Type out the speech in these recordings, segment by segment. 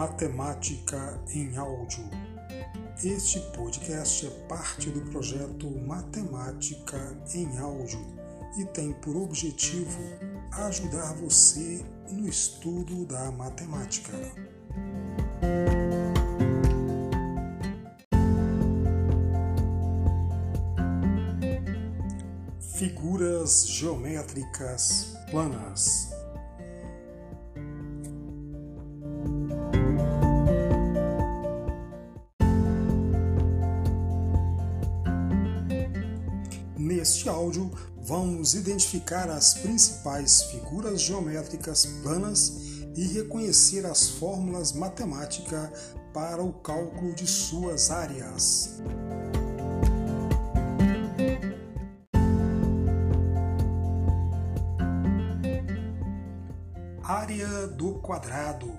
Matemática em Áudio. Este podcast é parte do projeto Matemática em Áudio e tem por objetivo ajudar você no estudo da matemática. Figuras geométricas planas. Neste áudio, vamos identificar as principais figuras geométricas planas e reconhecer as fórmulas matemáticas para o cálculo de suas áreas. Área do quadrado.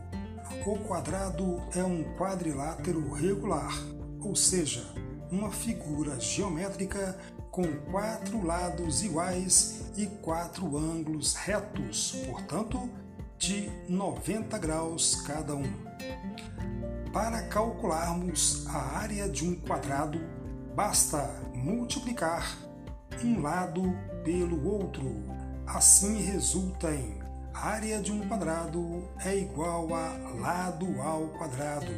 O quadrado é um quadrilátero regular, ou seja, uma figura geométrica com quatro lados iguais e quatro ângulos retos, portanto, de 90 graus cada um. Para calcularmos a área de um quadrado, basta multiplicar um lado pelo outro. Assim resulta em área de um quadrado é igual a lado ao quadrado.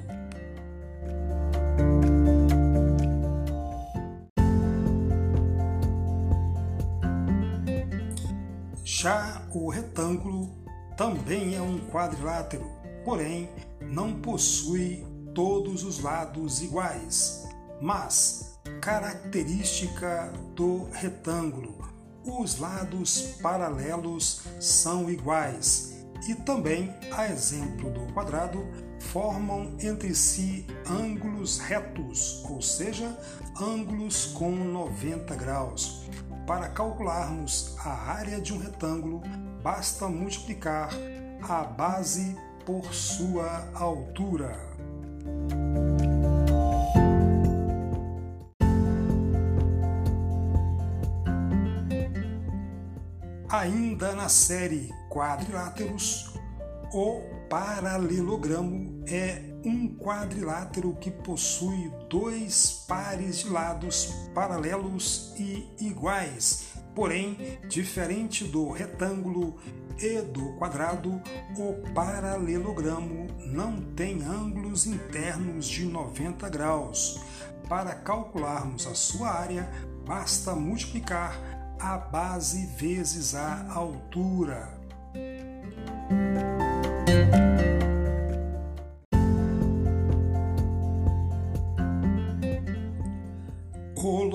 Já o retângulo também é um quadrilátero, porém não possui todos os lados iguais. Mas, característica do retângulo, os lados paralelos são iguais e também, a exemplo do quadrado, formam entre si ângulos retos, ou seja, ângulos com 90 graus. Para calcularmos a área de um retângulo, basta multiplicar a base por sua altura. Ainda na série quadriláteros, o paralelogramo é um quadrilátero que possui dois pares de lados paralelos e iguais. Porém, diferente do retângulo e do quadrado, o paralelogramo não tem ângulos internos de 90 graus. Para calcularmos a sua área, basta multiplicar a base vezes a altura.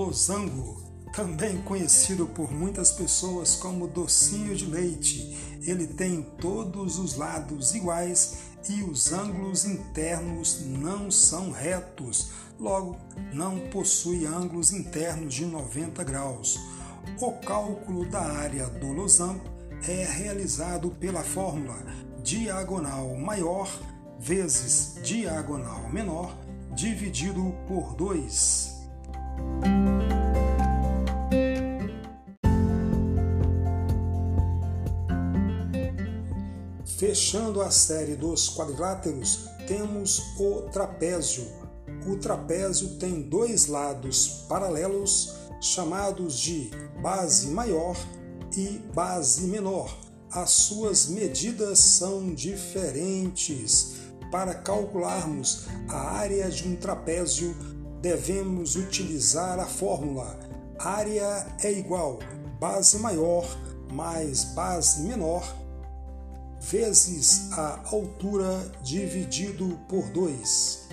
Losango, também conhecido por muitas pessoas como docinho de leite, ele tem todos os lados iguais e os ângulos internos não são retos, logo, não possui ângulos internos de 90 graus. O cálculo da área do losango é realizado pela fórmula diagonal maior vezes diagonal menor dividido por 2. Fechando a série dos quadriláteros, temos o trapézio. O trapézio tem dois lados paralelos chamados de base maior e base menor. As suas medidas são diferentes. Para calcularmos a área de um trapézio, devemos utilizar a fórmula área é igual base maior mais base menor vezes a altura dividido por 2.